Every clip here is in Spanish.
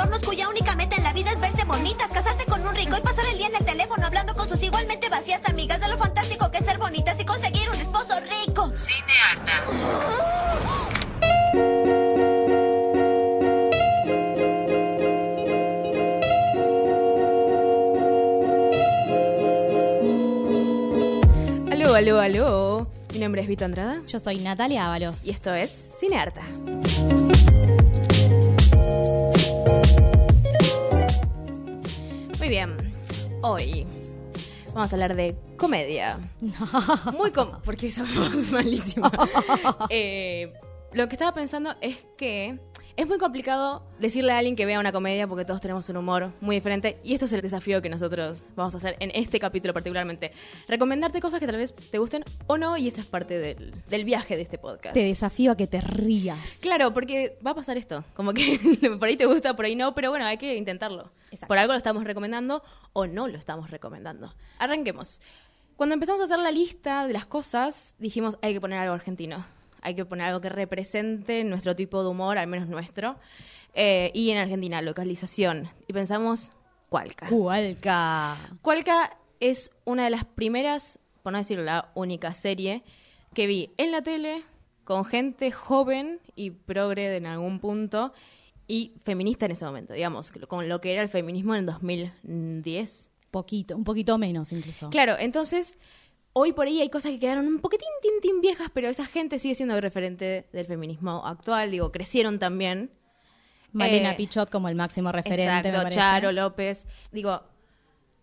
Adornos cuya única meta en la vida es verse bonitas, casarse con un rico y pasar el día en el teléfono hablando con sus igualmente vacías amigas de lo fantástico que es ser bonitas y conseguir un esposo rico. Cinearta. Aló, aló, aló. Mi nombre es Vito Andrada Yo soy Natalia Ábalos. y esto es Cinearta. Bien, hoy vamos a hablar de comedia. Muy com porque somos malísima. Eh, lo que estaba pensando es que es muy complicado decirle a alguien que vea una comedia porque todos tenemos un humor muy diferente y esto es el desafío que nosotros vamos a hacer en este capítulo particularmente. Recomendarte cosas que tal vez te gusten o no y esa es parte del, del viaje de este podcast. Te desafío a que te rías. Claro, porque va a pasar esto. Como que por ahí te gusta, por ahí no, pero bueno, hay que intentarlo. Exacto. Por algo lo estamos recomendando o no lo estamos recomendando. Arranquemos. Cuando empezamos a hacer la lista de las cosas, dijimos hay que poner algo argentino. Hay que poner algo que represente nuestro tipo de humor, al menos nuestro. Eh, y en Argentina, localización. Y pensamos, Cualca. Cualca. Cualca es una de las primeras, por no decir la única serie que vi en la tele con gente joven y progre en algún punto y feminista en ese momento, digamos, con lo que era el feminismo en 2010. Poquito, un poquito menos incluso. Claro, entonces hoy por ahí hay cosas que quedaron un poquitín tin, tin viejas, pero esa gente sigue siendo el referente del feminismo actual, digo, crecieron también. Malena Eh, Pichot como el máximo referente. Exacto. Charo López. Digo,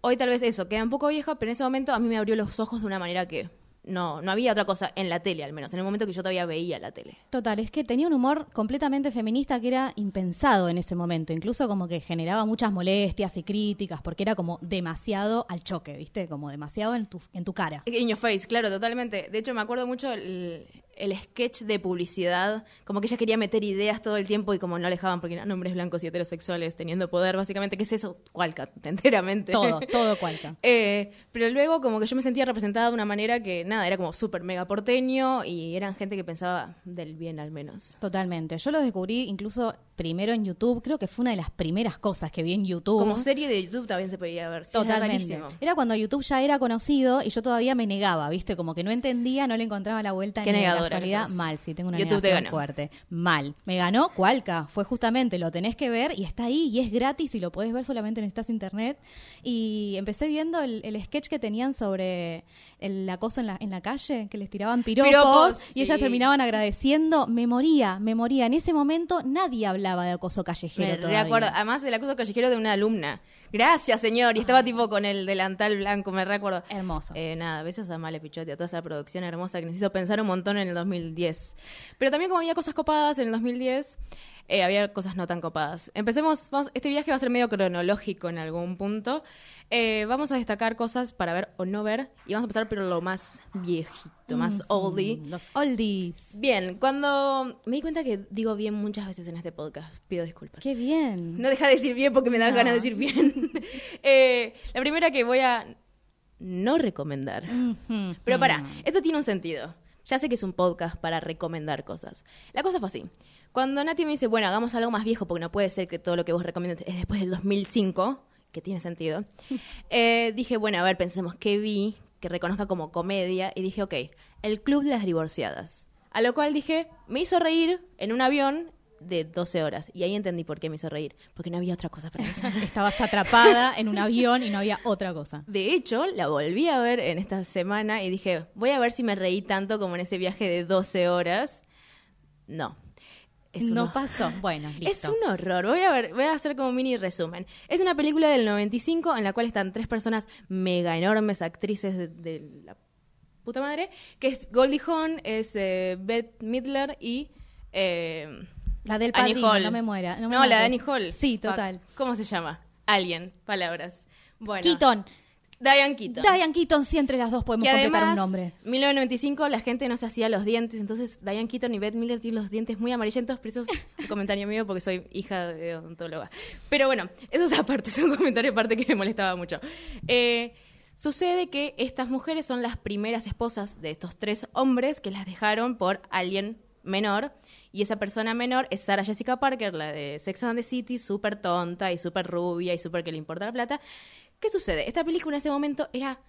hoy tal vez eso, queda un poco viejo, pero en ese momento a mí me abrió los ojos de una manera que no, no había otra cosa en la tele, al menos, en el momento que yo todavía veía la tele. Total, es que tenía un humor completamente feminista que era impensado en ese momento. Incluso como que generaba muchas molestias y críticas porque era como demasiado al choque, ¿viste? Como demasiado en tu, en tu cara. In your face, claro, totalmente. De hecho, me acuerdo mucho el, el sketch de publicidad, como que ella quería meter ideas todo el tiempo y como no dejaban porque eran hombres blancos y heterosexuales teniendo poder, básicamente, ¿qué es eso? Cualca, enteramente. Todo, todo cualca. Eh, pero luego como que yo me sentía representada de una manera que, nada, era como súper mega porteño y eran gente que pensaba del bien al menos. Totalmente. Yo lo descubrí incluso primero en YouTube. Creo que fue una de las primeras cosas que vi en YouTube. Como serie de YouTube también se podía ver. sí, era Totalmente. rarísimo. Era cuando YouTube ya era conocido y yo todavía me negaba, ¿viste? Como que no entendía, no le encontraba la vuelta Qué ni la negadora casualidad. sos. Mal, sí, tengo una YouTube te negación ganó. fuerte. Mal. Me ganó Cualca. Fue justamente, lo tenés que ver y está ahí y es gratis y lo podés ver solamente necesitas internet. Y empecé viendo el, el sketch que tenían sobre el acoso en la, en la calle, que les tiraban piropos, Piropos, y ellas terminaban agradeciendo. Me moría, me moría. En ese momento nadie hablaba de acoso Me callejero. todavía. recuerdo, además del acoso callejero de una alumna. Gracias, señor. Y estaba tipo con el delantal blanco, me recuerdo. Hermoso. Eh, nada, besos a Male Pichotti, a toda esa producción hermosa que nos hizo pensar un montón en el 2010. Pero también como había cosas copadas en el 2010, eh, había cosas no tan copadas. Empecemos, vamos, este viaje va a ser medio cronológico en algún punto. Eh, vamos a destacar cosas para ver o no ver y vamos a empezar por lo más viejito, más oldie. Los oldies. Bien, cuando me di cuenta que digo bien muchas veces en este podcast, pido disculpas. Qué bien. No deja de decir bien porque me da No. ganas de decir bien. Eh, la primera que voy a no recomendar. Pero para, esto tiene un sentido. Ya sé que es un podcast para recomendar cosas. La cosa fue así. Cuando Nati me dice, bueno, hagamos algo más viejo porque no puede ser que todo lo que vos recomiendas es después del 2005, que tiene sentido, eh, dije, bueno, a ver, pensemos qué vi que reconozca como comedia y dije, ok, El Club de las Divorciadas. A lo cual dije, me hizo reír en un avión de 12 horas. Y ahí entendí por qué me hizo reír. Porque no había otra cosa para pensar. Estabas atrapada en un avión y no había otra cosa. De hecho, la volví a ver en esta semana y dije, voy a ver si me reí tanto como en ese viaje de 12 horas. No. Es no pasó. Bueno, listo. Es un horror. Voy a ver, voy a hacer como mini resumen. Es una película del 95 en la cual están tres personas mega enormes, actrices de, de la puta madre, que es Goldie Hawn, es eh, Beth Midler y eh, La del Annie padrino, Hall. no me muera. No, me la de mates. Annie Hall. Sí, Fuck. total. ¿Cómo se llama? Alien, palabras. Bueno. Keaton. Diane Keaton. Diane Keaton, sí, entre las dos podemos que completar además, un nombre. 1995 la gente no se hacía los dientes, entonces Diane Keaton y Beth Miller tienen los dientes muy amarillentos, pero eso es un comentario mío porque soy hija de odontóloga. Pero bueno, eso es aparte, es un comentario aparte que me molestaba mucho. Eh, sucede que estas mujeres son las primeras esposas de estos tres hombres que las dejaron por alguien menor. Y esa persona menor es Sarah Jessica Parker, la de Sex and the City, súper tonta y súper rubia y súper que le importa la plata. ¿Qué sucede? Esta película en ese momento era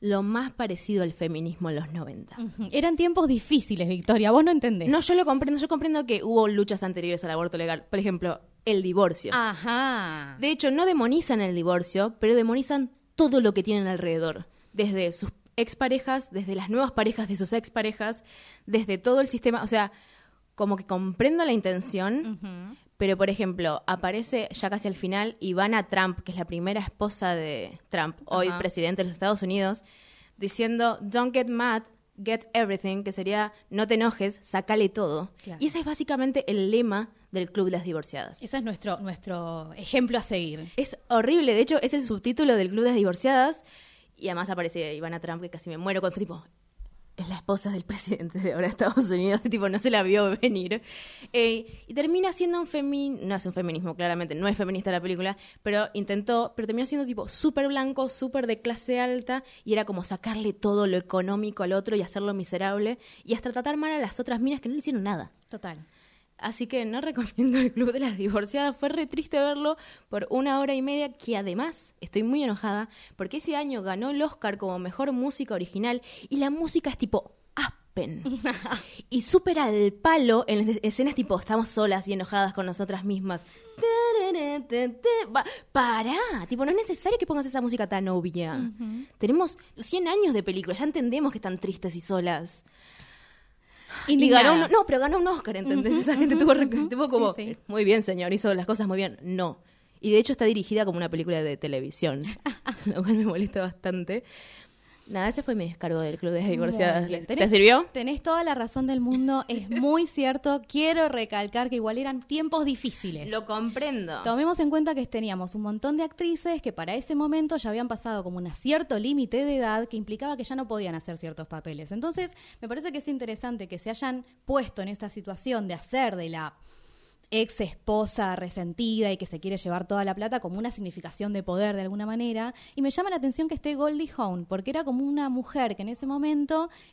lo más parecido al feminismo en los 90. Ujú. Eran tiempos difíciles, Victoria, vos no entendés. No, yo lo comprendo, yo comprendo que hubo luchas anteriores al aborto legal. Por ejemplo, el divorcio. Ajá. De hecho, no demonizan el divorcio, pero demonizan todo lo que tienen alrededor. Desde sus exparejas, desde las nuevas parejas de sus exparejas, desde todo el sistema. O sea, como que comprendo la intención, pero por ejemplo, aparece ya casi al final Ivana Trump, que es la primera esposa de Trump, hoy presidente de los Estados Unidos, diciendo, don't get mad, get everything, que sería, no te enojes, sacale todo. Claro. Y ese es básicamente el lema del Club de las Divorciadas. Ese es nuestro, nuestro ejemplo a seguir. Es horrible, de hecho es el subtítulo del Club de las Divorciadas y además aparece Ivana Trump que casi me muero con tipo es la esposa del presidente de ahora de Estados Unidos, tipo no se la vio venir. Eh, y termina siendo un feminismo, no es un feminismo claramente, no es feminista la película, pero intentó, pero terminó siendo tipo súper blanco, súper de clase alta y era como sacarle todo lo económico al otro y hacerlo miserable y hasta tratar mal a las otras minas que no le hicieron nada. Total. Así que no recomiendo el Club de las Divorciadas. Fue re triste verlo por una hora y media, que además estoy muy enojada porque ese año ganó el Oscar como mejor música original y la música es tipo Aspen. y súper al palo en las escenas tipo estamos solas y enojadas con nosotras mismas. Pará, tipo no es necesario que pongas esa música tan obvia. Tenemos 100 años de película, ya entendemos que están tristes y solas. Y ganó un, no, pero ganó un Oscar, ¿entendés? Esa gente tuvo, re- tuvo como, Sí, sí. muy bien, señor, hizo las cosas muy bien. No. Y de hecho está dirigida como una película de televisión, lo cual me molesta bastante. Nada, ese fue mi descargo del Club de Divorciadas. ¿Te Tenés- sirvió? Tenés toda la razón del mundo, es muy cierto. Quiero recalcar que igual eran tiempos difíciles. Lo comprendo. Tomemos en cuenta que teníamos un montón de actrices que para ese momento ya habían pasado como un cierto límite de edad que implicaba que ya no podían hacer ciertos papeles. Entonces, me parece que es interesante que se hayan puesto en esta situación de hacer de la ex esposa resentida y que se quiere llevar toda la plata como una significación de poder de alguna manera. Y me llama la atención que esté Goldie Hawn, porque era como una mujer que en ese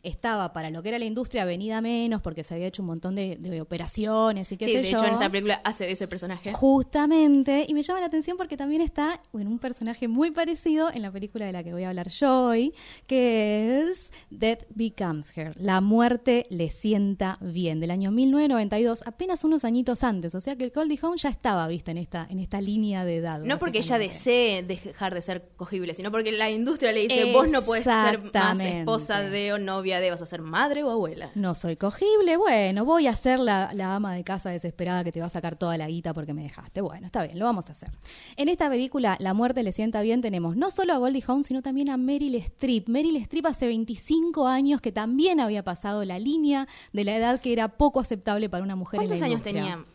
estaba para lo que era la industria venida menos, porque se había hecho un montón de, de operaciones y qué Sí, sé de yo. hecho en esta película hace de ese personaje. Justamente, y me llama la atención porque también está en un personaje muy parecido en la película de la que voy a hablar yo hoy, que es Death Becomes Her. La muerte le sienta bien, del año 1992, apenas unos añitos antes. O sea que el Goldie Hawn ya estaba vista en esta, en esta línea de edad. No porque ella desee dejar de ser cogible, sino porque la industria le dice, vos no puedes ser más esposa de o novia de, vas a ser madre o abuela. No soy cogible, bueno, voy a ser la, la ama de casa desesperada que te va a sacar toda la guita porque me dejaste. Bueno, está bien, lo vamos a hacer. En esta película, La muerte le sienta bien, tenemos no solo a Goldie Hawn, sino también a Meryl Streep. Meryl Streep hace 25 años que también había pasado la línea de la edad que era poco aceptable para una mujer en la ¿Cuántos años tenía?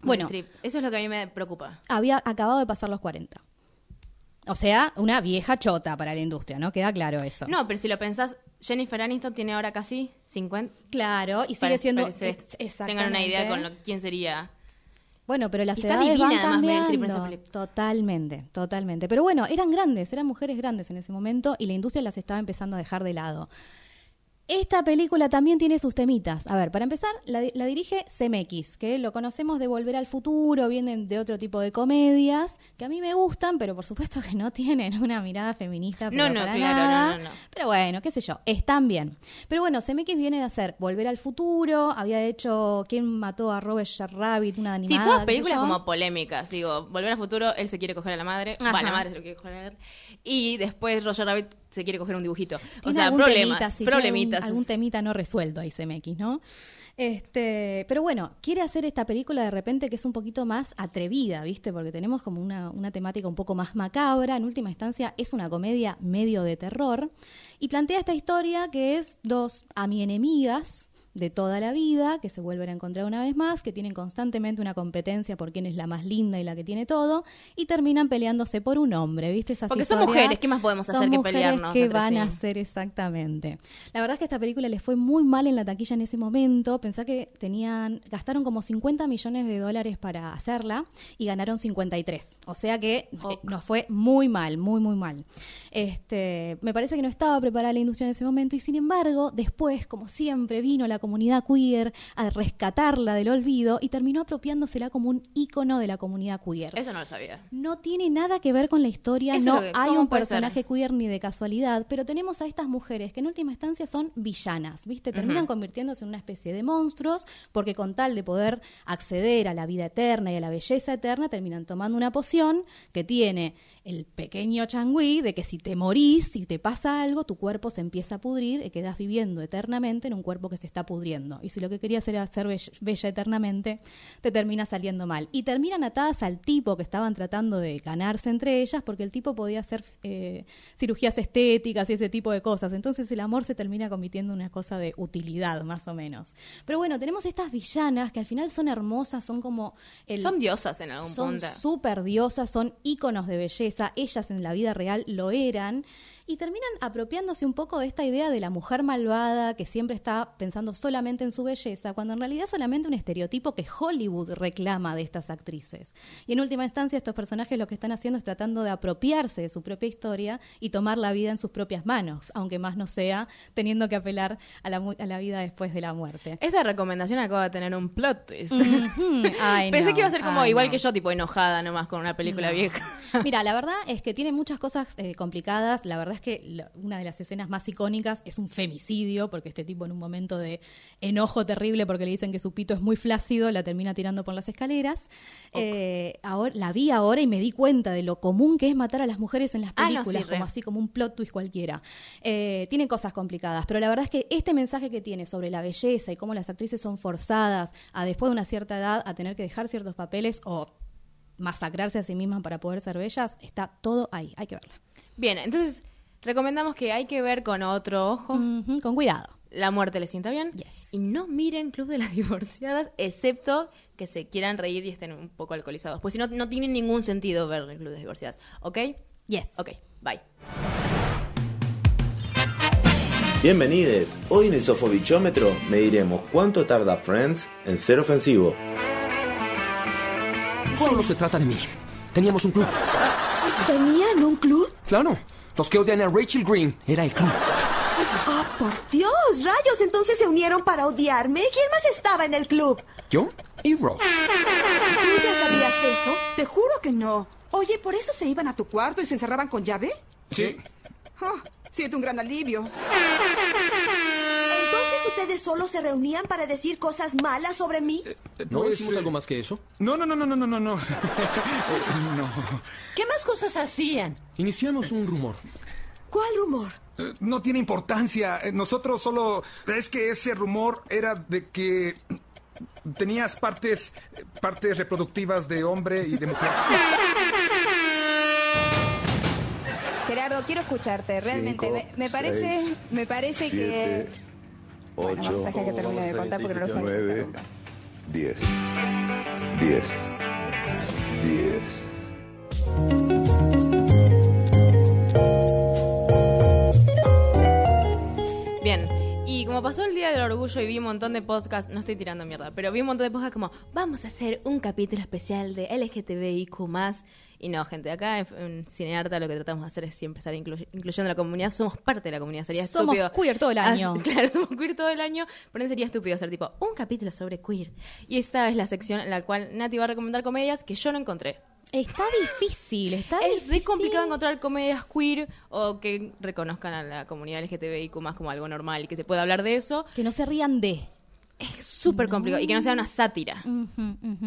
Bueno. Eso es lo que a mí me preocupa. Había acabado de pasar los 40. O sea, una vieja chota para la industria, ¿no? Queda claro eso. No, pero si lo pensás, Jennifer Aniston tiene ahora casi 50. Claro, y sigue siendo... ex- tengan una idea con lo, quién sería. Bueno, pero las Y edades divina, van cambiando. Totalmente, totalmente. Pero bueno, eran grandes, eran mujeres grandes en ese momento y la industria las estaba empezando a dejar de lado. Esta película también tiene sus temitas. A ver, para empezar, la, di- la dirige CMX, que lo conocemos de Volver al Futuro, vienen de otro tipo de comedias, que a mí me gustan, pero por supuesto que no tienen una mirada feminista. No, pero no, para claro, nada. no, no, no. Pero bueno, qué sé yo, están bien. Pero bueno, CMX viene de hacer Volver al Futuro, había hecho ¿Quién mató a Robert Rabbit? Una Sí, animada. todas qué sé películas como polémicas. Digo, Volver al futuro, él se quiere coger a la madre. Va, la madre se lo quiere coger a él. Y después Roger Rabbit se quiere coger un dibujito. O sea, algún problemas. temita, sí, tiene problemitas. Algún, algún temita no resuelto ahí CMX, ¿no? Este, pero bueno, quiere hacer esta película de repente que es un poquito más atrevida, ¿viste? Porque tenemos como una, una temática un poco más macabra. En última instancia, es una comedia medio de terror. Y plantea esta historia que es dos a mi enemigas de toda la vida, que se vuelven a encontrar una vez más, que tienen constantemente una competencia por quién es la más linda y la que tiene todo, y terminan peleándose por un hombre, ¿viste? Esas Porque son mujeres, ¿qué más podemos hacer que pelearnos ¿Qué van a hacer exactamente? La verdad es que esta película les fue muy mal en la taquilla en ese momento. Pensá que tenían, gastaron como 50 millones de dólares para hacerla y ganaron 53. O sea que eh, nos fue muy mal, muy, muy mal. Este, me parece que no estaba preparada la industria en ese momento y sin embargo, después, como siempre, vino la comunidad queer a rescatarla del olvido y terminó apropiándosela como un ícono de la comunidad queer. Eso no lo sabía. No tiene nada que ver con la historia, Eso no que- hay ¿cómo un personaje queer ni de casualidad, pero tenemos a estas mujeres que en última instancia son villanas, ¿viste? Terminan convirtiéndose en una especie de monstruos porque con tal de poder acceder a la vida eterna y a la belleza eterna terminan tomando una poción que tiene el pequeño changüí de que si te morís, si te pasa algo, tu cuerpo se empieza a pudrir y quedas viviendo eternamente en un cuerpo que se está pudriendo. Y si lo que querías era ser bella, bella eternamente, te termina saliendo mal. Y terminan atadas al tipo que estaban tratando de ganarse entre ellas porque el tipo podía hacer eh, cirugías estéticas y ese tipo de cosas. Entonces el amor se termina convirtiendo en una cosa de utilidad, más o menos. Pero bueno, tenemos estas villanas que al final son hermosas, son como... El, Son diosas en algún son punto. súper diosas, son íconos de belleza, ellas en la vida real lo eran, y terminan apropiándose un poco de esta idea de la mujer malvada que siempre está pensando solamente en su belleza, cuando en realidad es solamente un estereotipo que Hollywood reclama de estas actrices. Y en última instancia estos personajes lo que están haciendo es tratando de apropiarse de su propia historia y tomar la vida en sus propias manos, aunque más no sea teniendo que apelar a la, mu- a la vida después de la muerte. Esta recomendación acaba de tener un plot twist. Pensé que iba a ser como igual que yo, tipo enojada nomás con una película No. vieja. Mira, la verdad es que tiene muchas cosas eh, complicadas. La verdad es que la- una de las escenas más icónicas es un femicidio, porque este tipo en un momento de enojo terrible porque le dicen que su pito es muy flácido, la termina tirando por las escaleras. Eh, ahora, la vi ahora y me di cuenta de lo común que es matar a las mujeres en las Ah, no, películas, sí, como así como un plot twist cualquiera. Eh, tiene cosas complicadas, pero la verdad es que este mensaje que tiene sobre la belleza y cómo las actrices son forzadas a después de una cierta edad a tener que dejar ciertos papeles o masacrarse a sí mismas para poder ser bellas, está todo ahí, hay que verla. Bien, entonces recomendamos que hay que ver con otro ojo. Con cuidado. La muerte le sienta bien. Yes. Y no miren Club de las Divorciadas, excepto que se quieran reír y estén un poco alcoholizados. Pues si no, no tiene ningún sentido ver el Club de las Divorciadas. ¿Ok? Yes. Ok, bye. Bienvenidos. Hoy en el Sofobichómetro mediremos cuánto tarda Friends en ser ofensivo. Solo se trata de mí. Teníamos un club. ¿Tenían un club? Claro. Los que odian a Rachel Green era el club. ¡Ah, por Dios! ¡Rayos! Entonces se unieron para odiarme. ¿Quién más estaba en el club? Yo y Ross. ¿Tú ya sabías eso? Te juro que no. Oye, ¿por eso se iban a tu cuarto y se encerraban con llave? Sí. Ah, siento un gran alivio. Ustedes solo se reunían para decir cosas malas sobre mí. ¿No Pues, hicimos eh, algo más que eso? No, no, no, no, no, no, no, no. Eh. ¿Qué más cosas hacían? Iniciamos un rumor. ¿Cuál rumor? Eh, No tiene importancia. Eh, Nosotros solo... Es que ese rumor era de que tenías partes, partes reproductivas de hombre y de mujer. Gerardo, quiero escucharte. Realmente Cinco, me, me parece, seis, me parece Siete, que 8, 9, 10. 10. 10. Como pasó el Día del Orgullo y vi un montón de podcasts, no estoy tirando mierda, pero vi un montón de podcasts como, vamos a hacer un capítulo especial de LGTBIQ+. Y no, gente, acá en, en Cinearta lo que tratamos de hacer es siempre estar inclu- incluyendo a la comunidad. Somos parte de la comunidad. Sería Somos estúpido. queer todo el año. claro, somos queer todo el año, pero sería estúpido hacer tipo un capítulo sobre queer. Y esta es la sección en la cual Nati va a recomendar comedias que yo no encontré. Está difícil, está Es re difícil. complicado encontrar comedias queer o que reconozcan a la comunidad LGTBIQ más como algo normal y que se pueda hablar de eso. Que no se rían de. Es súper complicado. Y que no sea una sátira.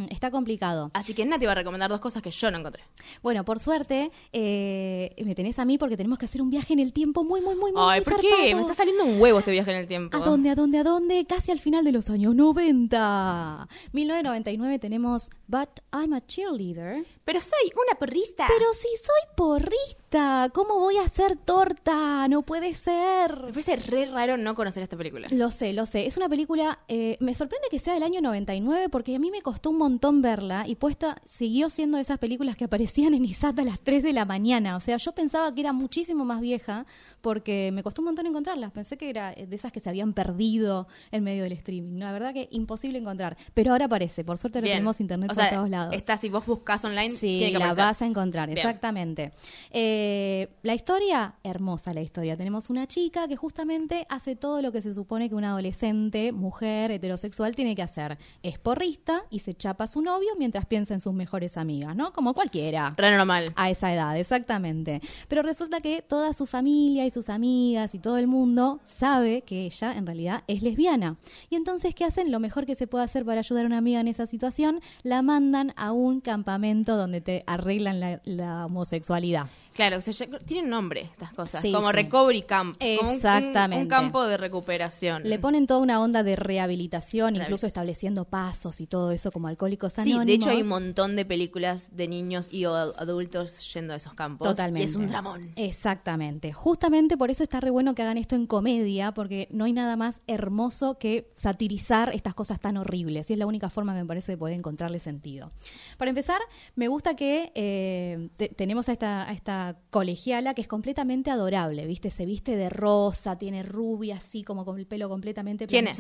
Está complicado. Así que Nati va a recomendar dos cosas que yo no encontré. Bueno, por suerte, eh, me tenés a mí porque tenemos que hacer un viaje en el tiempo muy, muy, muy, muy Ay, ¿por qué? Me está saliendo un huevo este viaje en el tiempo. ¿A dónde, a dónde, a dónde? Casi al final de los años 90. 1999 tenemos But I'm a Cheerleader. Pero soy una porrista. Pero si soy porrista, ¿cómo voy a hacer torta? No puede ser. Me parece re raro no conocer esta película. Lo sé, lo sé. Es una película, eh, me sorprende que sea del año 99 porque a mí me costó un montón verla y puesta siguió siendo de esas películas que aparecían en Isata a las 3 de la mañana. O sea, yo pensaba que era muchísimo más vieja porque me costó un montón encontrarlas. Pensé que era de esas que se habían perdido en medio del streaming. La verdad que imposible encontrar. Pero ahora aparece. Por suerte Bien. tenemos internet O por sea, todos lados. Está, si vos buscas online, Sí, tiene que la aparecer. vas a encontrar, Bien. exactamente. Eh, la historia, hermosa la historia. Tenemos una chica que justamente hace todo lo que se supone que una adolescente, mujer, heterosexual, tiene que hacer. Es porrista y se chapa a su novio mientras piensa en sus mejores amigas, ¿no? Como cualquiera. Re normal. A esa edad, exactamente. Pero resulta que toda su familia y sus amigas y todo el mundo sabe que ella en realidad es lesbiana. Y entonces, ¿qué hacen? Lo mejor que se puede hacer para ayudar a una amiga en esa situación, la mandan a un campamento donde te arreglan la, la homosexualidad. Claro, o sea, ya- tienen nombre estas cosas. Sí, como sí. Recovery Camp. Como un- un- Exactamente. Un, campo de recuperación. Le ponen toda una onda de rehabilitación, incluso Rehabilitación. estableciendo pasos y todo eso como alcohólicos Sí, anónimos. de hecho hay un montón de películas de niños y adultos yendo a esos campos. Totalmente. Y es un dramón. Exactamente. Justamente por eso está re bueno que hagan esto en comedia, porque no hay nada más hermoso que satirizar estas cosas tan horribles. Y es la única forma que me parece de poder encontrarle sentido. Para empezar, me gusta que eh, te- tenemos a esta, a esta colegiala que es completamente adorable, ¿viste? Se viste de rosa, tiene rubia, así como con el pelo completamente ¿Quién es?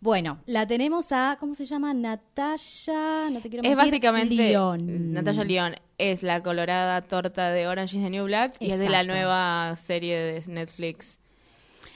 Bueno, la tenemos a, ¿cómo se llama? Natalia, no te quiero Es mentir, básicamente León. Natalia León es la colorada torta de Orange is the New Black y es de la nueva serie de Netflix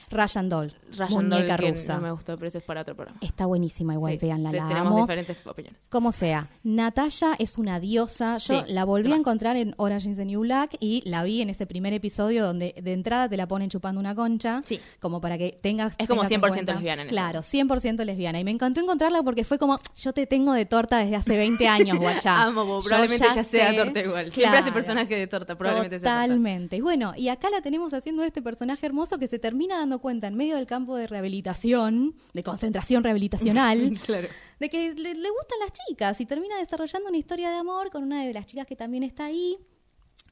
Ryan Doll, Ryan Doll muñeca que rusa. no me gustó, pero eso es para otro programa. Está buenísima igual, Sí, véanla, te- la tenemos amo. diferentes opiniones. Como sea, Natalia es una diosa. Yo Sí, la volví a encontrar en Orange is the New Black y la vi en ese primer episodio donde de entrada te la ponen chupando una concha. Sí. Como para que tengas. Es como tengas en 100% cuenta. lesbiana en. Claro, 100% lesbiana. Y me encantó encontrarla porque fue como, yo te tengo de torta desde hace 20 años, guachá. Amo, probablemente ya sea torta igual. Siempre hace Claro. personaje de torta, probablemente sea torta. Totalmente. Y bueno, y acá la tenemos haciendo este personaje hermoso que se termina dando cuenta en medio del campo de rehabilitación, de concentración rehabilitacional, Claro. de que le, le gustan las chicas y termina desarrollando una historia de amor con una de las chicas que también está ahí.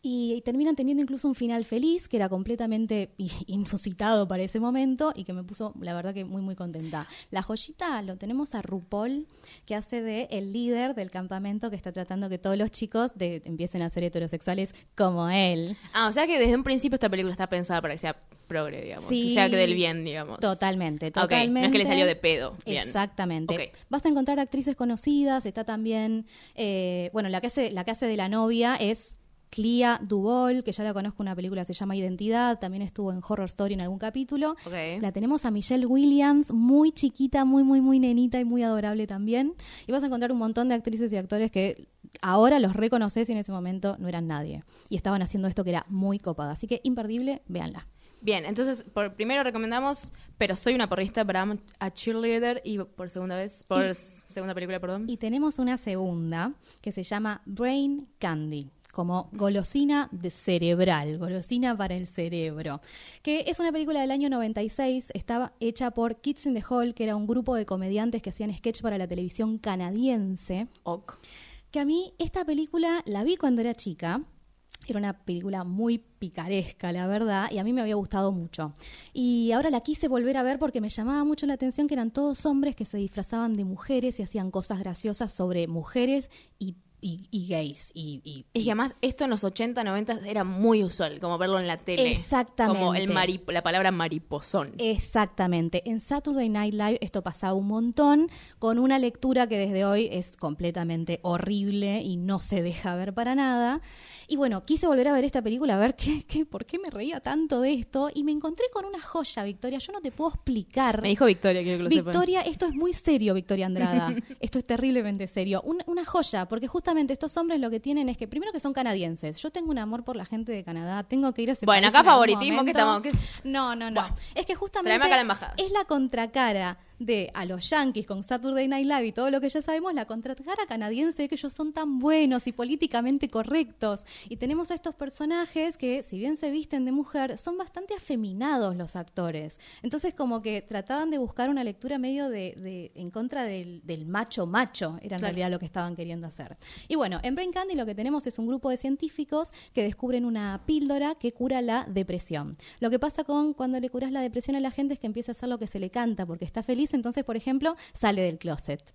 Y, y terminan teniendo incluso un final feliz, que era completamente inusitado para ese momento y que me puso, la verdad, que muy, muy contenta. La joyita lo tenemos a RuPaul, que hace de el líder del campamento que está tratando que todos los chicos de- empiecen a ser heterosexuales como él. Ah, o sea que desde un principio esta película está pensada para que sea progre, digamos. Sí. O sea que del bien, digamos. Totalmente, totalmente. no es que le salió de pedo. Bien. Exactamente. Ok. Vas a encontrar actrices conocidas, está también, eh, bueno, la que hace, la que hace de la novia es Clea Duvall, que ya la conozco, una película se llama Identidad, también estuvo en Horror Story en algún capítulo. La tenemos a Michelle Williams, muy chiquita, muy, muy, muy nenita y muy adorable también. Y vas a encontrar un montón de actrices y actores que ahora los reconoces y en ese momento no eran nadie. Y estaban haciendo esto que era muy copada. Así que imperdible, véanla. Bien, entonces, por primero recomendamos Pero soy una porrista, I'm a cheerleader. Y por segunda vez, por Y- segunda película, perdón. Y tenemos una segunda que se llama Brain Candy como golosina de cerebral, golosina para el cerebro, que es una película del año 96, estaba hecha por Kids in the Hall, que era un grupo de comediantes que hacían sketch para la televisión canadiense. Ok. Que a mí esta película la vi cuando era chica. Era una película muy picaresca, la verdad, y a mí me había gustado mucho. Y ahora la quise volver a ver porque me llamaba mucho la atención que eran todos hombres que se disfrazaban de mujeres y hacían cosas graciosas sobre mujeres y, y- y gays. Y, y- Es que además esto en los 80, 90 era muy usual, como verlo en la tele. Exactamente. Como el mari- la palabra mariposón. Exactamente. En Saturday Night Live esto pasaba un montón, con una lectura que desde hoy es completamente horrible y no se deja ver para nada. Y bueno, quise volver a ver esta película, a ver qué, qué, por qué me reía tanto de esto, y me encontré con una joya, Victoria. Yo no te puedo explicar. Me dijo Victoria, quiero que lo sepan. Victoria, esto es muy serio, Victoria Andrada. esto es terriblemente serio. Un- una joya, porque justamente estos hombres lo que tienen es que, primero que son canadienses. Yo tengo un amor por la gente de Canadá. Tengo que ir a ese Bueno, país acá en favoritismo que estamos- que- No, no, no. es que justamente Tráeme acá la embajada. es la contracara de a los yankees con Saturday Night Live y todo lo que ya sabemos, la contracara canadiense de que ellos son tan buenos y políticamente correctos. Y tenemos a estos personajes que, si bien se visten de mujer, son bastante afeminados los actores. Entonces, como que trataban de buscar una lectura medio de, de- en contra del, del macho macho, era en Claro. realidad lo que estaban queriendo hacer. Y bueno, en Brain Candy lo que tenemos es un grupo de científicos que descubren una píldora que cura la depresión. Lo que pasa con cuando le curas la depresión a la gente es que empieza a hacer lo que se le canta porque está feliz, entonces, por ejemplo, sale del closet.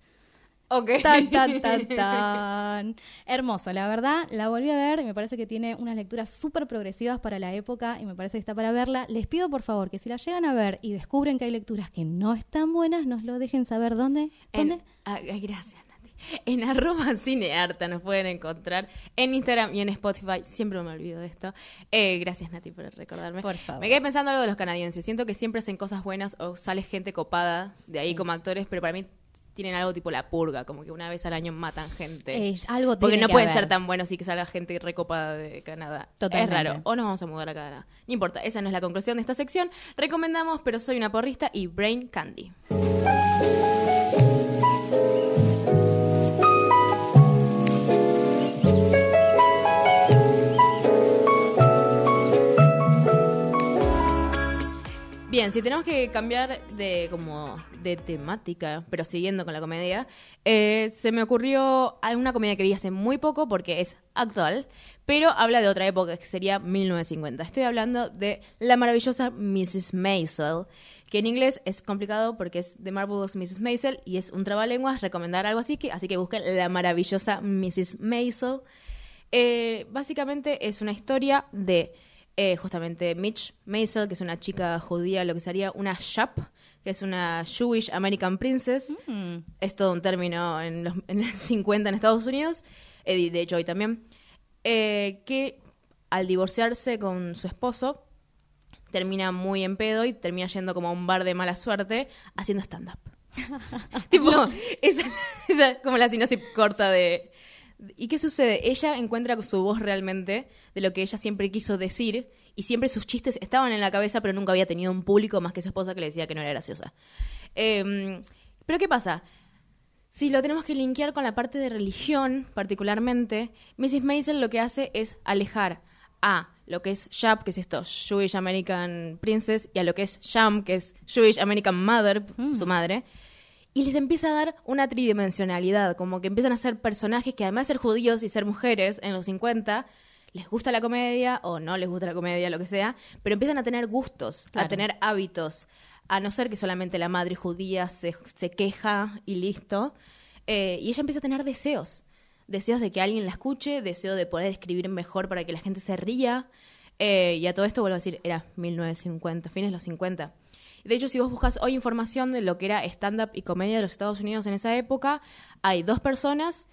Ok. Tan, tan, tan, tan. Hermoso, la verdad, la volví a ver y me parece que tiene unas lecturas súper progresivas para la época y me parece que está para verla. Les pido por favor que si la llegan a ver y descubren que hay lecturas que no están buenas, nos lo dejen saber dónde. ¿Dónde? En, ah, gracias. En arroba cinearta nos pueden encontrar en Instagram y en Spotify. Siempre me olvido de esto. Eh, gracias, Nati, por recordarme. Por favor. Me quedé pensando algo de los canadienses. Siento que siempre hacen cosas buenas o sale gente copada de ahí como actores, pero para mí tienen algo tipo la purga, como que una vez al año matan gente. Eh, algo Porque no pueden haber. ser tan buenos y que salga gente recopada de Canadá. Totalmente. Es raro. O nos vamos a mudar a Canadá. No importa, esa no es la conclusión de esta sección. Recomendamos, pero soy una porrista y Brain Candy. Bien, si tenemos que cambiar de como de temática, pero siguiendo con la comedia, eh, se me ocurrió una comedia que vi hace muy poco porque es actual, pero habla de otra época que sería 1950. Estoy hablando de la maravillosa Mrs. Maisel, que en inglés es complicado porque es The Marvelous Mrs. Maisel y es un trabalenguas, recomendar algo así que así que busquen la maravillosa Mrs. Maisel. Eh, básicamente es una historia de eh, justamente Mitch Maisel, que es una chica judía, lo que sería una Shap, que es una Jewish American Princess. Es todo un término en, los, en el 50 en Estados Unidos, eh, de hecho hoy también, eh, que al divorciarse con su esposo, termina muy en pedo y termina yendo como a un bar de mala suerte haciendo stand-up. tipo, esa, como la sinopsis corta de... ¿Y qué sucede? Ella encuentra su voz realmente de lo que ella siempre quiso decir y siempre sus chistes estaban en la cabeza pero nunca había tenido un público más que su esposa que le decía que no era graciosa. Eh, pero ¿qué pasa? Si lo tenemos que linkear con la parte de religión, particularmente, Mrs. Maisel lo que hace es alejar a lo que es Shab, que es esto, Jewish American Princess, y a lo que es Sham, que es Jewish American Mother, su madre, y les empieza a dar una tridimensionalidad, como que empiezan a ser personajes que además de ser judíos y ser mujeres en los 50, les gusta la comedia o no les gusta la comedia, lo que sea, pero empiezan a tener gustos, Claro. a tener hábitos, a no ser que solamente la madre judía se, se queja y listo. Eh, y ella empieza a tener deseos, deseos de que alguien la escuche, deseo de poder escribir mejor para que la gente se ría. Eh, y a todo esto vuelvo a decir, era 1950, fines de los 50. De hecho, si vos buscas hoy información de lo que era stand-up y comedia de los Estados Unidos en esa época, hay dos personas,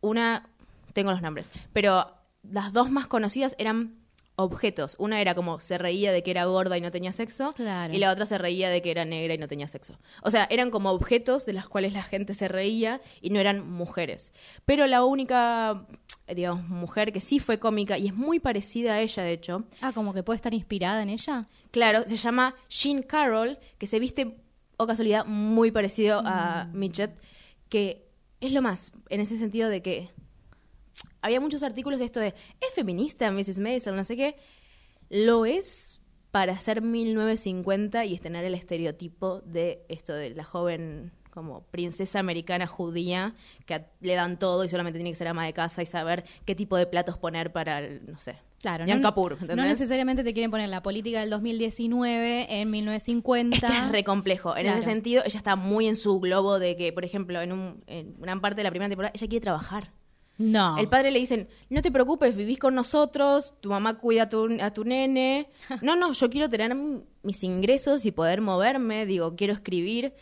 una, tengo los nombres, pero las dos más conocidas eran objetos. Una era como se reía de que era gorda y no tenía sexo, Claro. y la otra se reía de que era negra y no tenía sexo. O sea, eran como objetos de los cuales la gente se reía y no eran mujeres. Pero la única, digamos, mujer que sí fue cómica y es muy parecida a ella, de hecho, Ah, como que puede estar inspirada en ella. Claro, se llama Jean Carroll, que se viste, o casualidad, muy parecido a Midget, que es lo más, en ese sentido de que había muchos artículos de esto de, ¿es feminista Mrs. Maisel? No sé qué. Lo es para ser 1950 y tener el estereotipo de esto de la joven como princesa americana judía que le dan todo y solamente tiene que ser ama de casa y saber qué tipo de platos poner para, el, no sé, Claro, Yom no, Kippur, no necesariamente te quieren poner la política del 2019 en 1950. Es que es re complejo. En Claro. ese sentido, ella está muy en su globo de que, por ejemplo, en, un, en una parte de la primera temporada, ella quiere trabajar. No. El padre le dicen, no te preocupes, vivís con nosotros, tu mamá cuida a tu, a tu nene. No, no, yo quiero tener mis ingresos y poder moverme, digo, quiero escribir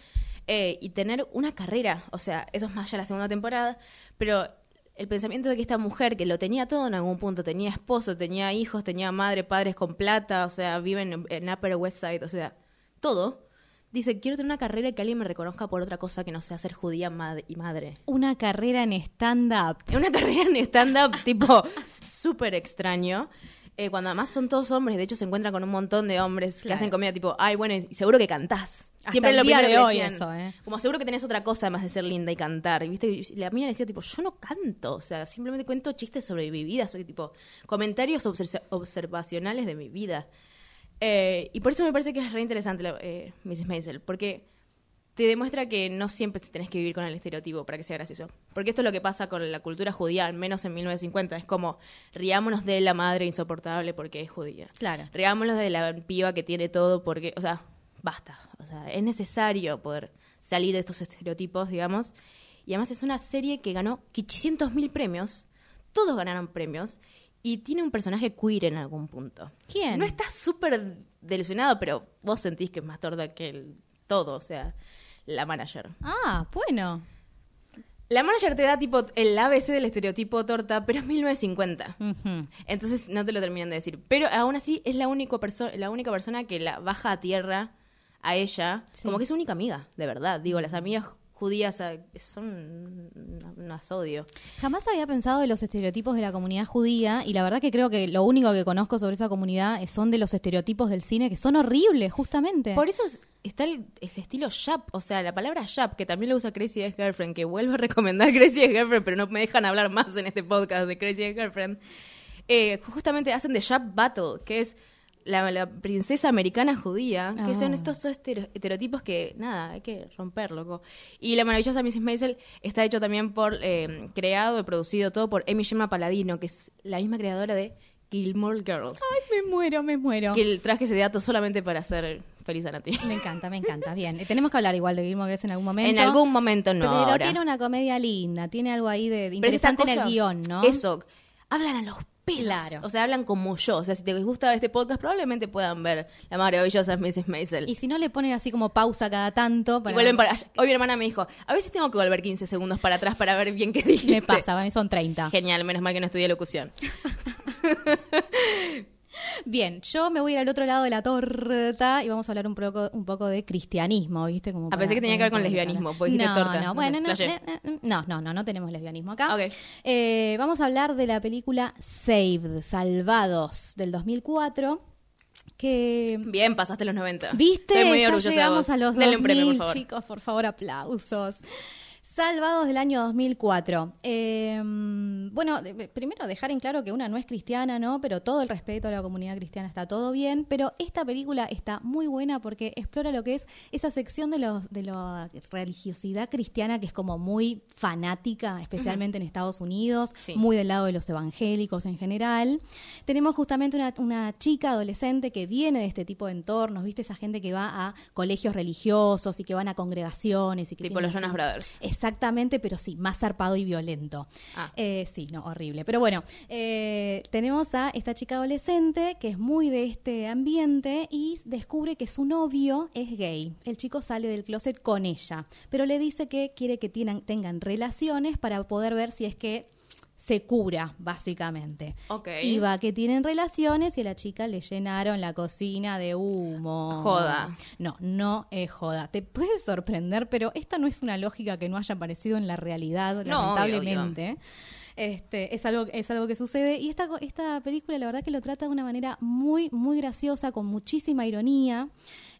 eh, y tener una carrera. O sea, eso es más ya la segunda temporada, pero el pensamiento de que esta mujer, que lo tenía todo en algún punto, tenía esposo, tenía hijos, tenía madre, padres con plata, o sea, viven en, en Upper West Side, o sea, todo. Dice, quiero tener una carrera y que alguien me reconozca por otra cosa que no sea ser judía mad- y madre. Una carrera en stand-up. Una carrera en stand-up tipo súper extraño. Eh, cuando además son todos hombres, de hecho se encuentran con un montón de hombres que hacen comedia tipo, ay, bueno, y seguro que cantás. Hasta Siempre el lo día primero de que le hoy decían, eso, ¿eh? Como seguro que tenés otra cosa además de ser linda y cantar. Y viste, Y la mina decía tipo, yo no canto, o sea, simplemente cuento chistes sobre mi vida, soy tipo comentarios obser- observacionales de mi vida. Eh, y por eso me parece que es re interesante la- eh, Mrs. Maisel, porque te demuestra que no siempre tenés que vivir con el estereotipo para que sea gracioso. Porque esto es lo que pasa con la cultura judía, al menos en 1950. Es como, riámonos de la madre insoportable porque es judía. Claro. Riámonos de la piba que tiene todo porque, o sea, basta. O sea, es necesario poder salir de estos estereotipos, digamos. Y además es una serie que ganó 500 mil premios. Todos ganaron premios. Y tiene un personaje queer en algún punto. ¿Quién? No está súper delusionado, pero vos sentís que es más torta que el todo. O sea, la manager. Ah, bueno. La manager te da tipo el ABC del estereotipo torta, pero es 1950. Ujú. Entonces no te lo terminan de decir. Pero aún así es la, único la única persona que la baja a tierra a ella, como que es su única amiga, de verdad. Digo, las amigas judías ah, son unas odio. Jamás había pensado en los estereotipos de la comunidad judía y la verdad que creo que lo único que conozco sobre esa comunidad son de los estereotipos del cine que son horribles, justamente. Por eso es- está el, el estilo Shap, o sea, la palabra Shap, que también lo usa Crazy Ex Girlfriend, que vuelvo a recomendar Crazy Ex Girlfriend, pero no me dejan hablar más en este podcast de Crazy Ex Girlfriend. Eh, justamente hacen de Shap Battle, que es la, la princesa americana judía, que Ah. son estos estero- estereotipos que, nada, hay que romper, loco. Y la maravillosa Mrs. Maisel está hecho también por, eh, creado y producido todo por Amy Sherman Paladino, que es la misma creadora de Gilmore Girls. Ay, me muero, me muero. Que el traje ese dato solamente para hacer feliz a Nati. Me encanta, me encanta. Bien, tenemos que hablar igual de Gilmore Girls en algún momento. En algún momento no Pero ahora. tiene una comedia linda, tiene algo ahí de, interesante en el guion, ¿no? Eso, hablan a los Claro. O sea, hablan como yo. O sea, si te gusta este podcast, probablemente puedan ver la maravillosa Mrs. Maisel. Y si no le ponen así como pausa cada tanto. Y vuelven para... Hoy mi hermana me dijo, a veces tengo que volver 15 segundos para atrás para ver bien qué dije. Me pasa, mí son 30. Genial, menos mal que no estudié locución. Bien, yo me voy a ir al otro lado de la torta y vamos a hablar un poco, un poco de cristianismo, ¿viste? Como Ah, pensé que tenía que ver con lesbianismo, porque dijiste no, torta. No, No bueno, no, eh, eh, no, no, no, no tenemos lesbianismo acá. Eh, vamos a hablar de la película Saved, Salvados, del 2004, que... Bien, pasaste los 90. ¿Viste? Estoy muy Ya orgullosa de llegamos vos. a los Denle 2000, un premio, por favor. chicos, por favor, aplausos. Salvados del año 2004. Eh, bueno, de- primero dejar en claro que una no es cristiana, ¿no? Pero todo el respeto a la comunidad cristiana está todo bien. Pero esta película está muy buena porque explora lo que es esa sección de, los, de la religiosidad cristiana que es como muy fanática, especialmente en Estados Unidos, Sí. muy del lado de los evangélicos en general. Tenemos justamente una, una chica adolescente que viene de este tipo de entornos, ¿viste? Esa gente que va a colegios religiosos y que van a congregaciones. Y que Tipo los Jonas Brothers. Exactamente, pero sí, más zarpado y violento. Ah. Eh, sí, no, horrible. Pero bueno, eh, tenemos a esta chica adolescente que es muy de este ambiente y descubre que su novio es gay. El chico sale del closet con ella, pero le dice que quiere que tengan relaciones para poder ver si es que se cura, básicamente. Ok. Y va que tienen relaciones y a la chica le llenaron la cocina de humo. Joda. No, no es joda. Te puede sorprender, pero esta no es una lógica que no haya aparecido en la realidad, No, lamentablemente. Este, es algo es algo que sucede y esta esta película la verdad que lo trata de una manera muy muy graciosa con muchísima ironía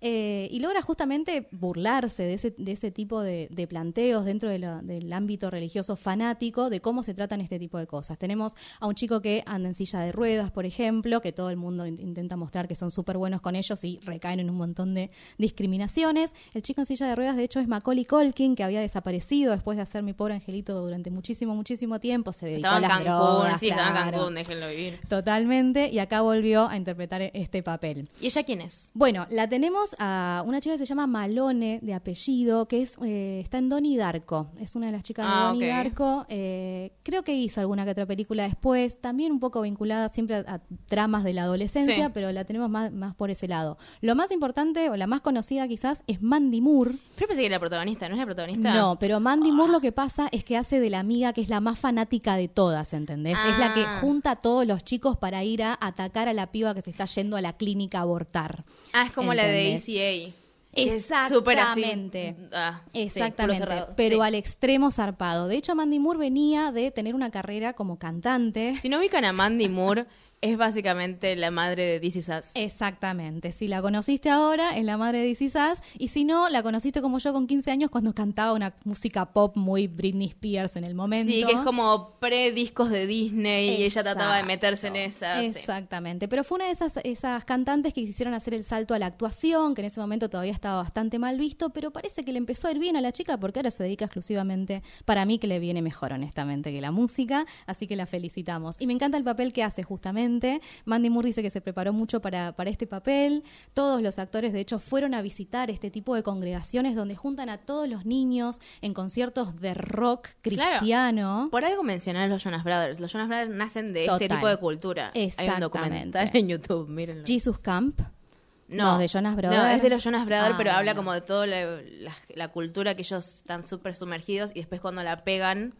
eh, y logra justamente burlarse de ese de ese tipo de, de planteos dentro de la- del ámbito religioso fanático de cómo se tratan este tipo de cosas tenemos a un chico que anda en silla de ruedas por ejemplo que todo el mundo in- intenta mostrar que son súper buenos con ellos y recaen en un montón de discriminaciones el chico en silla de ruedas de hecho es Macaulay Culkin que había desaparecido después de hacer mi pobre angelito durante muchísimo muchísimo tiempo se dedicó Estaba en a las Cancún, drogas, sí, estaba en. Cancún, déjenlo vivir. Totalmente, y acá volvió a interpretar este papel. ¿Y ella quién es? Bueno, la tenemos a una chica que se llama Malone, de apellido, que es eh, está en Donnie Darko. Es una de las chicas Ah, de Donnie ok. Darko. Eh, creo que hizo alguna que otra película después, también un poco vinculada siempre a, a tramas de la adolescencia, Sí. pero la tenemos más, más por ese lado. Lo más importante, o la más conocida quizás, es Mandy Moore. Pero pensé que era la protagonista, ¿no es la protagonista? No, pero Mandy Moore lo que pasa es que hace de la amiga que es la más fanática de todas, ¿entendés? Es la que Ah. junta a todos los chicos para ir a atacar a la piba que se está yendo a la clínica a abortar. Ah, es como la de Exactamente. Ah, Exactamente, pero Sí. al extremo zarpado. De hecho, Mandy Moore venía de tener una carrera como cantante. Si no ubican a Mandy Moore, es básicamente la madre de Is Us. Exactamente. Si la conociste ahora, es la madre de Is Us, Y si no, la conociste como yo con 15 años cuando cantaba una música pop muy Britney Spears en el momento. Sí, que es como pre-discos de Disney y ella trataba de meterse en esas. sí. Exactamente, pero fue una de esas, esas cantantes que quisieron hacer el salto a la actuación, que en ese momento todavía estaba bastante mal visto, pero parece que le empezó a ir bien a la chica porque ahora se dedica exclusivamente, para mí que le viene mejor honestamente que la música, así que la felicitamos. Y me encanta el papel que hace justamente. Mandy Moore dice que se preparó mucho para, para este papel, todos los actores de hecho fueron a visitar este tipo de congregaciones donde juntan a todos los niños en conciertos de rock Claro. cristiano. Por algo mencionar los Jonas Brothers. Los Jonas Brothers nacen de este tipo de cultura. Hay un documental en YouTube, mírenlo. Jesus Camp. No, No, de Jonas Brothers. No, es de los Jonas Brothers, Ah, pero habla bueno. como de toda la, la- la cultura que ellos están súper sumergidos y después cuando la pegan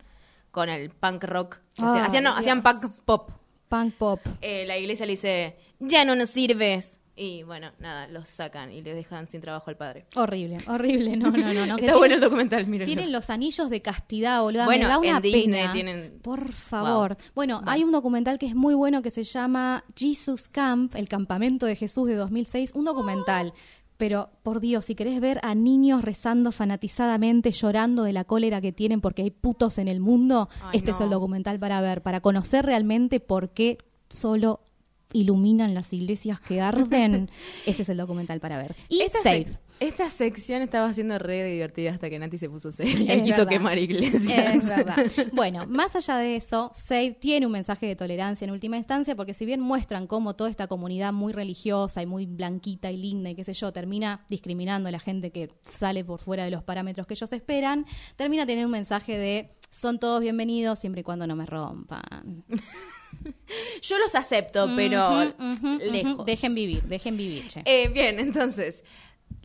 con el punk rock. que hacían- no, hacían punk pop. Punk pop. Eh, la iglesia le dice, ya no nos sirves. Y bueno, nada, los sacan y les dejan sin trabajo al padre. Horrible, horrible. No, no, no. Está bueno el documental, mírenlo. Tienen los anillos de castidad, boludo. Bueno, me da una en Disney pena. tienen- Por favor. Wow. Bueno, Bueno. hay un documental que es muy bueno que se llama Jesus Camp, el campamento de Jesús de 2006. Un documental. Pero, por Dios, si querés ver a niños rezando fanatizadamente, llorando de la cólera que tienen porque hay putos en el mundo, Ay, este es el documental para ver, para conocer realmente por qué solo iluminan las iglesias que arden. Ese es el documental para ver. Y esta, Safe. Esta sección estaba siendo re divertida hasta que Nati se puso seria y quiso verdad. quemar iglesias. Es verdad. Bueno, más allá de eso, Save tiene un mensaje de tolerancia en última instancia, porque si bien muestran cómo toda esta comunidad muy religiosa y muy blanquita y linda y qué sé yo, termina discriminando a la gente que sale por fuera de los parámetros que ellos esperan, termina teniendo un mensaje de son todos bienvenidos siempre y cuando no me rompan. Yo los acepto, pero lejos. Dejen vivir, dejen vivir, che. Eh, bien, entonces,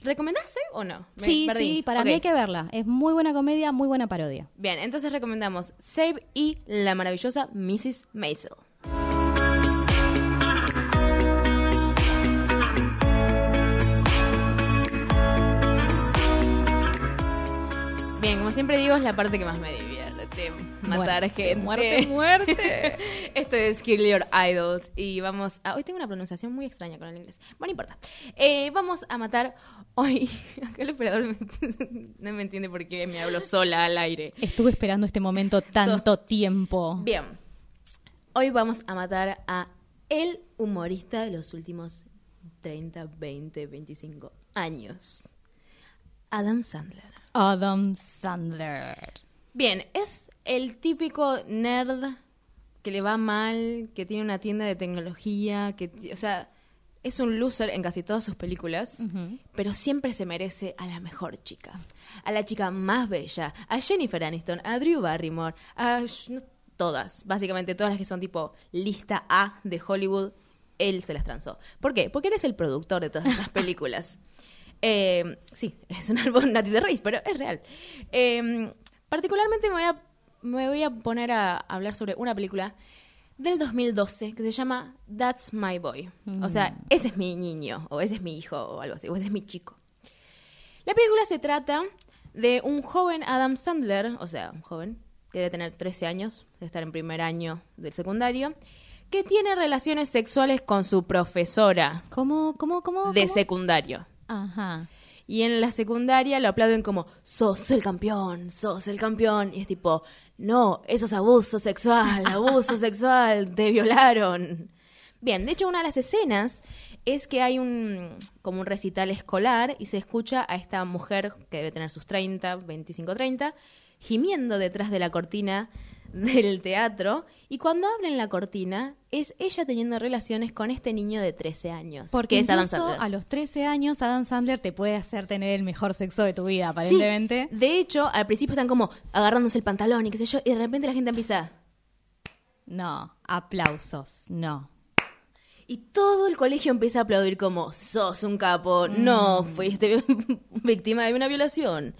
¿recomendarse o no? Me sí, perdí. sí, para mí hay que verla. Es muy buena comedia, muy buena parodia. Bien, entonces recomendamos Save y la maravillosa Mrs. Maisel. Bien, como siempre digo, es la parte que más me Matar Muerte, gente. muerte, muerte. Esto es Kill Your Idols. Y vamos a. Hoy tengo una pronunciación muy extraña con el inglés. Bueno, no importa. Eh, vamos a matar hoy. Acá el operador me- no me entiende por qué me hablo sola al aire. Estuve esperando este momento tanto tiempo. Bien. Hoy vamos a matar a el humorista de los últimos 30, 20, 25 años. Adam Sandler. Adam Sandler. Bien, es el típico nerd que le va mal, que tiene una tienda de tecnología, que, o sea, es un loser en casi todas sus películas, pero siempre se merece a la mejor chica, a la chica más bella, a Jennifer Aniston, a Drew Barrymore, a no, todas, básicamente todas las que son tipo lista A de Hollywood, él se las transó. ¿Por qué? Porque él es el productor de todas estas películas. Eh, sí, es un álbum Nati de Reis, pero es real. Eh, particularmente me voy, a, me voy a poner a hablar sobre una película del 2012 que se llama That's My Boy. O sea, ese es mi niño, o ese es mi hijo, o algo así, o ese es mi chico. La película se trata de un joven Adam Sandler, o sea, un joven que debe tener 13 años, de estar en primer año del secundario, que tiene relaciones sexuales con su profesora ¿Cómo, cómo, cómo? de cómo? secundario. Ajá. Y en la secundaria lo aplauden como, sos el campeón, sos el campeón. Y es tipo, no, eso es abuso sexual, abuso sexual, te violaron. Bien, de hecho una de las escenas es que hay un como un recital escolar y se escucha a esta mujer que debe tener sus 30, 25, 30, gimiendo detrás de la cortina del teatro y cuando abren la cortina es ella teniendo relaciones con este niño de 13 años. Porque que es Adam Sandler. a los 13 años Adam Sandler te puede hacer tener el mejor sexo de tu vida, Sí, aparentemente. de hecho, al principio están como agarrándose el pantalón y qué sé yo, y de repente la gente empieza. No, aplausos, no. Y todo el colegio empieza a aplaudir como, sos un capo, no Mm. fuiste víctima de una violación.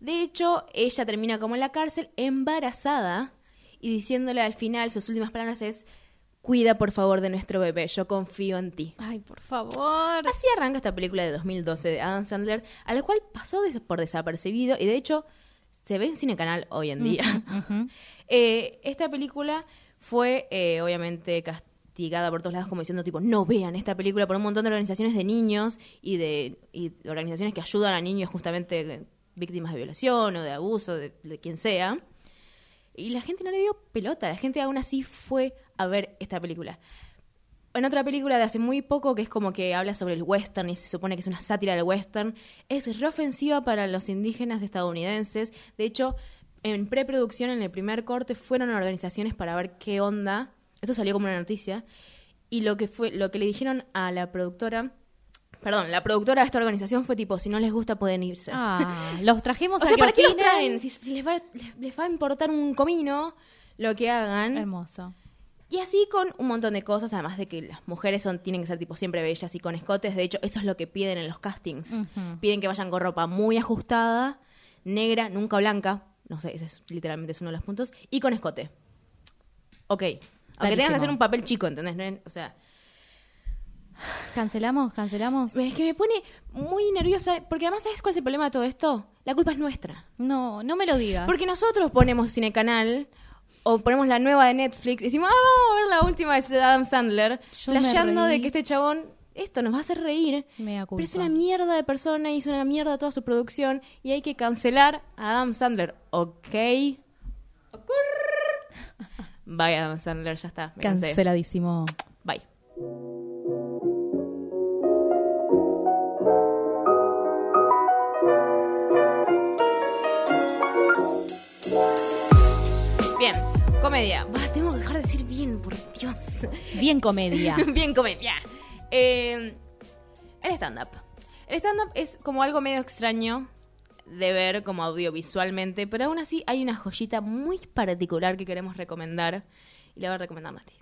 De hecho, ella termina como en la cárcel, embarazada, y diciéndole al final, sus últimas palabras es, cuida por favor de nuestro bebé, yo confío en ti. Ay, por favor. Así arranca esta película de 2012 de Adam Sandler, a la cual pasó por desapercibido y de hecho se ve en Cine Canal hoy en día. Eh, esta película fue eh, obviamente cas- castigada por todos lados como diciendo tipo, no vean esta película por un montón de organizaciones de niños y de, y de organizaciones que ayudan a niños justamente víctimas de violación o de abuso, de, de quien sea. Y la gente no le dio pelota, la gente aún así fue a ver esta película. En otra película de hace muy poco, que es como que habla sobre el western y se supone que es una sátira del western, es reofensiva para los indígenas estadounidenses. De hecho, en preproducción, en el primer corte, fueron a organizaciones para ver qué onda. Esto salió como una noticia. Y lo que fue, lo que le dijeron a la productora, perdón, la productora de esta organización fue tipo, si no les gusta pueden irse. Ah, los trajimos o a sea, que ¿para qué los opinen. traen? Si, si les, va, les, les va a importar un comino lo que hagan. Hermoso. Y así con un montón de cosas, además de que las mujeres son, tienen que ser tipo siempre bellas y con escotes. De hecho, eso es lo que piden en los castings. Piden que vayan con ropa muy ajustada, negra, nunca blanca. No sé, ese es, literalmente es uno de los puntos. Y con escote. Ok. Aunque tengas que Clarísimo. hacer un papel chico, ¿entendés? O sea, ¿Cancelamos? ¿Cancelamos? es que me pone muy nerviosa. Porque además, ¿sabes cuál es el problema de todo esto? La culpa es nuestra. No, no me lo digas. Porque nosotros ponemos Cinecanal o ponemos la nueva de Netflix y decimos, ah, vamos a ver la última de Adam Sandler, Yo flasheando de que este chabón, esto nos va a hacer reír. Mea Pero es culpa. una mierda de persona y es una mierda toda su producción y hay que cancelar a Adam Sandler, ¿ok? Bye Adam Sandler, ya está. me cansé. Canceladísimo. Bye. Comedia. Bah, tengo que dejar de decir bien, por Dios. Bien comedia. bien comedia. Eh, el stand-up. El stand-up es como algo medio extraño de ver como audiovisualmente, pero aún así hay una joyita muy particular que queremos recomendar y la voy a recomendar Nati.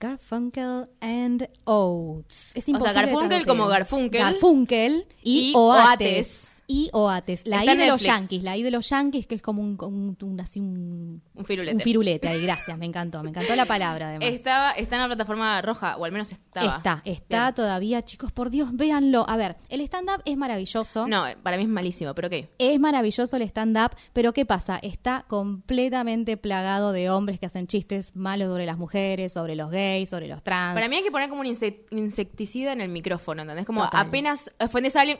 Garfunkel and Oates. Es O sea, imposible Garfunkel como Garfunkel. Garfunkel y, Y Oates. Oates. Y Oates. La Está I de los yankees. La I de los yankees, que es como un, un, un- así un, Un firulete. un firulete. Ahí, gracias. Me encantó. Me encantó la palabra, además. Estaba, está en la plataforma roja, o al menos estaba. Está, está Bien. todavía, chicos, por Dios, véanlo. A ver, el stand-up es maravilloso. No, para mí es malísimo, pero ¿qué? Es maravilloso el stand-up, pero ¿qué pasa? Está completamente plagado de hombres que hacen chistes malos sobre las mujeres, sobre los gays, sobre los trans. Para mí hay que poner como un insec- insecticida en el micrófono, ¿entendés? Como Total. apenas ofendes a alguien,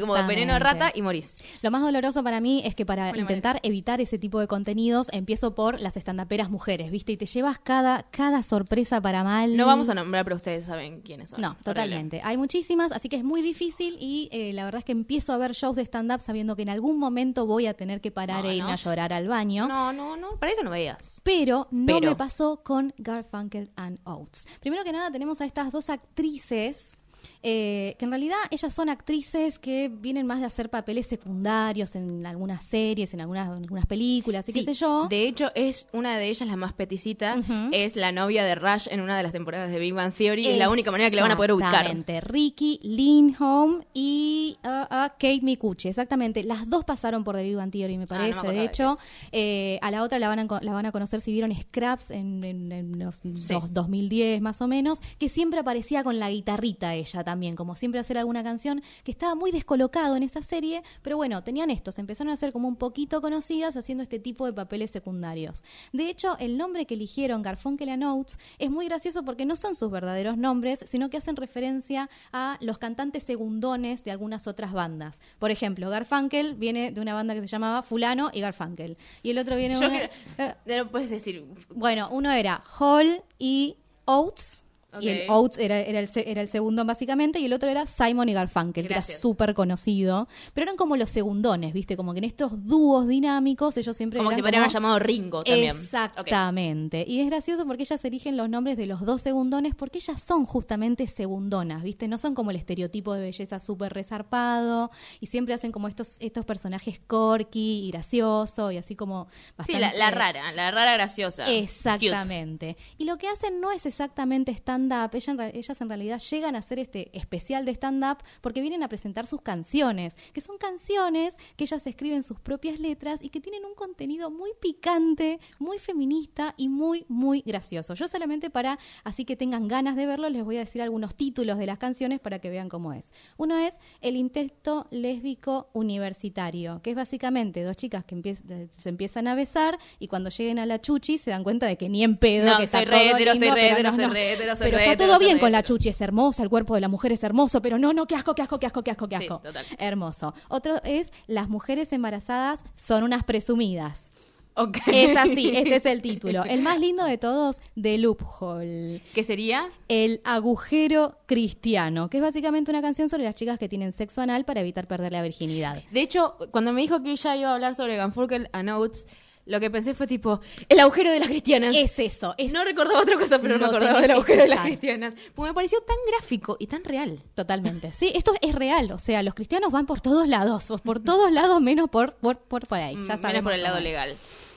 como veneno de rata y morís. Lo más doloroso para mí es que para Buena intentar evitar ese tipo de contenidos empiezo por las estandaperas mujeres, ¿viste? Y te llevas cada, cada sorpresa para mal. No vamos a nombrar, pero ustedes saben quiénes son. No, totalmente. Hay muchísimas, así que es muy difícil y eh, la verdad es que empiezo a ver shows de stand-up sabiendo que en algún momento voy a tener que parar No, e irme no. a llorar al baño. No, no, no, para eso no veías. Pero no Pero. me pasó con Garfunkel and Oates. Primero que nada tenemos a estas dos actrices eh, que en realidad ellas son actrices que vienen más de hacer papeles secundarios en algunas series, en algunas, en algunas películas, y Sí, qué sé yo. De hecho, es una de ellas, la más peticita, es la novia de Rush en una de las temporadas de Big Bang Theory. Es la única manera que la van a poder ubicar. Exactamente. Ricky Lindholm y ah, ah, Kate Micucci. Exactamente. Las dos pasaron por The Big Bang Theory, me Ah, no me parece. de hecho, eh, a la otra la van a, la van a conocer si vieron Scraps en, en- en los dos- 2010 más o menos, que siempre aparecía con la guitarrita ella también, como siempre hacer alguna canción, que estaba muy descolocado en esa serie, pero bueno, tenían estos, empezaron a ser como un poquito conocidas haciendo este tipo de papeles secundarios. De hecho, el nombre que eligieron Garfunkel and Oates es muy gracioso porque no son sus verdaderos nombres, sino que hacen referencia a los cantantes segundones de algunas otras bandas. Por ejemplo, Garfunkel viene de una banda que se llamaba Fulano y Garfunkel. Y el otro viene de Yo una- quiero- eh, No puedes decir. bueno, uno era Hall y Oates. Y el. Oates era, era, el, se- era el segundo básicamente y el otro era Simon y Garfunkel, que era Gracias. súper conocido. Pero eran como los segundones, ¿viste? Como que en estos dúos dinámicos ellos siempre Como eran si podrían haber llamado Ringo también. Exactamente. Y es gracioso porque ellas eligen los nombres de los dos segundones porque ellas son justamente segundonas, ¿viste? No son como el estereotipo de belleza súper resarpado y siempre hacen como estos, estos personajes corky y gracioso y así como Sí, bastante... la, la rara, la rara graciosa. Cute. Exactamente. Y lo que hacen no es exactamente stand-up, stand-up. Ella ellas en realidad llegan a hacer este especial de stand-up porque vienen a presentar sus canciones, que son canciones que ellas escriben sus propias letras y que tienen un contenido muy picante, muy feminista y muy, muy gracioso. Yo solamente para, así que tengan ganas de verlo, les voy a decir algunos títulos de las canciones para que vean cómo es. Uno es El intento lésbico universitario, que es básicamente dos chicas que se empiezan a besar y cuando lleguen a la chuchi se dan cuenta de que ni en pedo, No, que está soy re todo hetero, lindo, soy re hetero, no, soy re hetero, soy Pero está todo bien con la chuchi, es hermosa, el cuerpo de la mujer es hermoso, pero no, no, qué asco, qué asco, qué asco, qué asco, qué Sí, asco. total. Hermoso. Otro es Las mujeres embarazadas son unas presumidas. Ok. Es así, este es el título. El más lindo de todos, The Loophole. ¿Qué sería? El agujero cristiano, que es básicamente una canción sobre las chicas que tienen sexo anal para evitar perder la virginidad. De hecho, cuando me dijo que ella iba a hablar sobre Ganfurkel and Oates, lo que pensé fue tipo, el agujero de las cristianas. Es eso. Es, No recordaba otra cosa, pero no Lo recordaba que agujero de las cristianas. Pues me pareció tan gráfico y tan real. Totalmente. Sí, esto es real. O sea, los cristianos van por todos lados. Por todos lados, menos por, por, por, por ahí. Ya Mm, Menos por el lado es.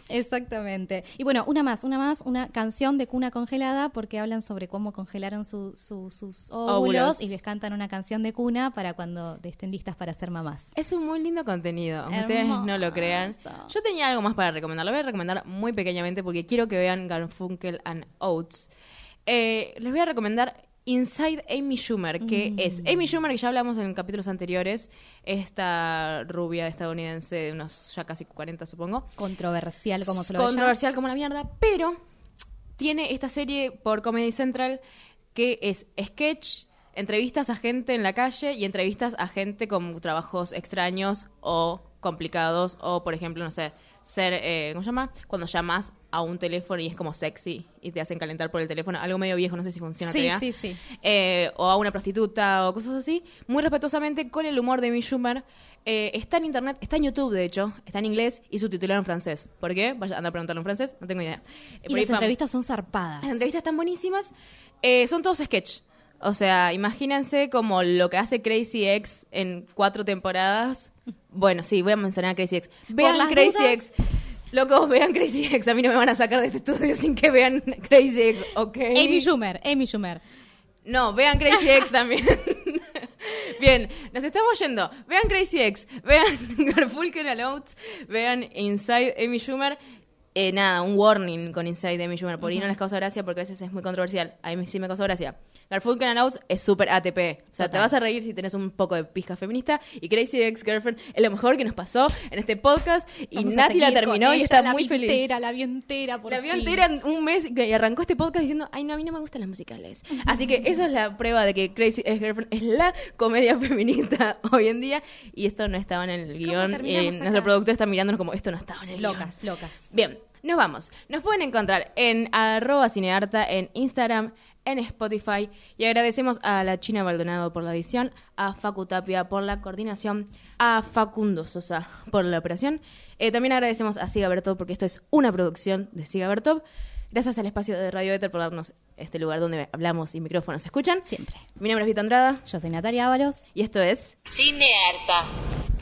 Exactamente. Y bueno, una más, una más, una canción de cuna congelada porque hablan sobre cómo congelaron su- su- sus óvulos, Óvulos. y les cantan una canción de cuna para cuando estén listas para ser mamás. Es un muy lindo contenido, aunque ustedes no lo crean. Yo tenía algo más para recomendar. Lo voy a recomendar muy pequeñamente porque quiero que vean Garfunkel and Oates. Eh, les voy a recomendar Inside Amy Schumer, que Mm. es Amy Schumer, que ya hablamos en capítulos anteriores, esta rubia estadounidense de unos ya casi 40, supongo. Controversial como se lo. Controversial como la mierda, pero tiene esta serie por Comedy Central que es sketch, entrevistas a gente en la calle y entrevistas a gente con trabajos extraños o complicados o, por ejemplo, no sé, ser, eh, ¿cómo se llama? Cuando llamas a un teléfono y es como sexy y te hacen calentar por el teléfono, algo medio viejo, no sé si funciona Sí, todavía. sí, sí. Eh, o a una prostituta o cosas así, muy respetuosamente con el humor de Amy Schumer. Eh, está en internet, está en YouTube de hecho, está en inglés y subtitulado en francés. ¿Por qué? Vaya, anda a preguntarlo en francés, no tengo idea. Eh, Y las entrevistas son zarpadas. las entrevistas están buenísimas. Eh, son todos sketch. O sea, imagínense como lo que hace Crazy X en cuatro temporadas. Bueno, sí, voy a mencionar a Crazy X. Vean las Crazy dudas- X. Locos, vean Crazy X. A mí no me van a sacar de este estudio sin que vean Crazy X, ¿ok? Amy Schumer, Amy Schumer. No, vean Crazy X también. Bien, nos estamos yendo. Vean Crazy X, vean Garfunkel and Oates, vean Inside Amy Schumer. Eh, nada, un warning con Inside Amy Schumer. Por ahí no les causa gracia porque a veces es muy controversial. A mí sí me causa gracia. Garfunkel and Oates es súper ATP. O sea, te vas a reír si tenés un poco de pizca feminista. Y Crazy Ex Girlfriend es lo mejor que nos pasó en este podcast. Y Vamos Nati la terminó y está muy feliz. entera, la vi entera, por La vi fin. entera en un mes y arrancó este podcast diciendo, ay, no, a mí no me gustan las musicales. Así que esa es la prueba de que Crazy Ex-Girlfriend es la comedia feminista hoy en día. Y esto no estaba en el guion. nuestro productor está mirándonos como, esto no estaba en el guion. Locas, locas. Bien, nos vamos. Nos pueden encontrar en arroba cinearta, en Instagram, en Spotify. Y agradecemos a la China Baldonado por la edición, a Facu Tapia por la coordinación, a Facundo Sosa por la operación. Eh, también agradecemos a Siga Bertov porque esto es una producción de Siga Bertov. Gracias al espacio de Radio Éter por darnos este lugar donde hablamos y micrófonos se escuchan. Siempre. Mi nombre es Vita Andrada Yo soy Natalia Ábalos. y esto es... Cinearta.